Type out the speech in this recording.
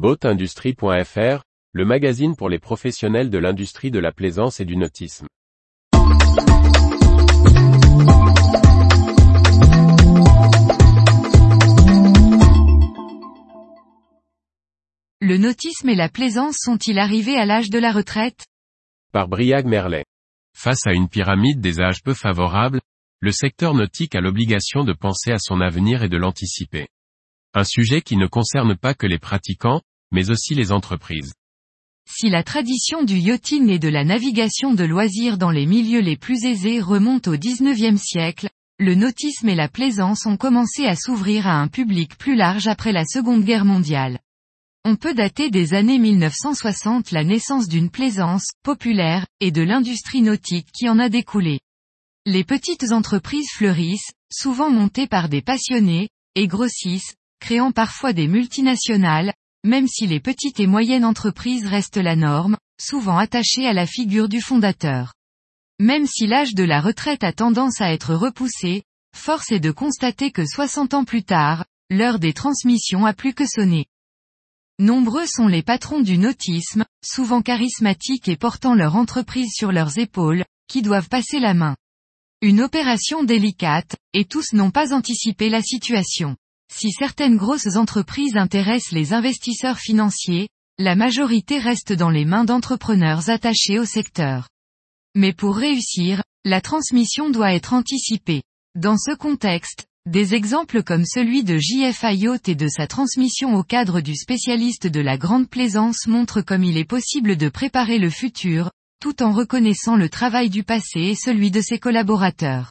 Boatindustrie.fr, le magazine pour les professionnels de l'industrie de la plaisance et du nautisme. Le nautisme et la plaisance sont-ils arrivés à l'âge de la retraite? Par Briag Merlet. Face à une pyramide des âges peu favorables, le secteur nautique a l'obligation de penser à son avenir et de l'anticiper. Un sujet qui ne concerne pas que les pratiquants, mais aussi les entreprises. Si la tradition du yachting et de la navigation de loisirs dans les milieux les plus aisés remonte au XIXe siècle, le nautisme et la plaisance ont commencé à s'ouvrir à un public plus large après la Seconde Guerre mondiale. On peut dater des années 1960 la naissance d'une plaisance, populaire, et de l'industrie nautique qui en a découlé. Les petites entreprises fleurissent, souvent montées par des passionnés, et grossissent, créant parfois des multinationales, même si les petites et moyennes entreprises restent la norme, souvent attachées à la figure du fondateur. Même si l'âge de la retraite a tendance à être repoussé, force est de constater que 60 ans plus tard, l'heure des transmissions a plus que sonné. Nombreux sont les patrons du nautisme, souvent charismatiques et portant leur entreprise sur leurs épaules, qui doivent passer la main. Une opération délicate, et tous n'ont pas anticipé la situation. Si certaines grosses entreprises intéressent les investisseurs financiers, la majorité reste dans les mains d'entrepreneurs attachés au secteur. Mais pour réussir, la transmission doit être anticipée. Dans ce contexte, des exemples comme celui de JFI Yacht et de sa transmission au cadre du spécialiste de la grande plaisance montrent comme il est possible de préparer le futur, tout en reconnaissant le travail du passé et celui de ses collaborateurs.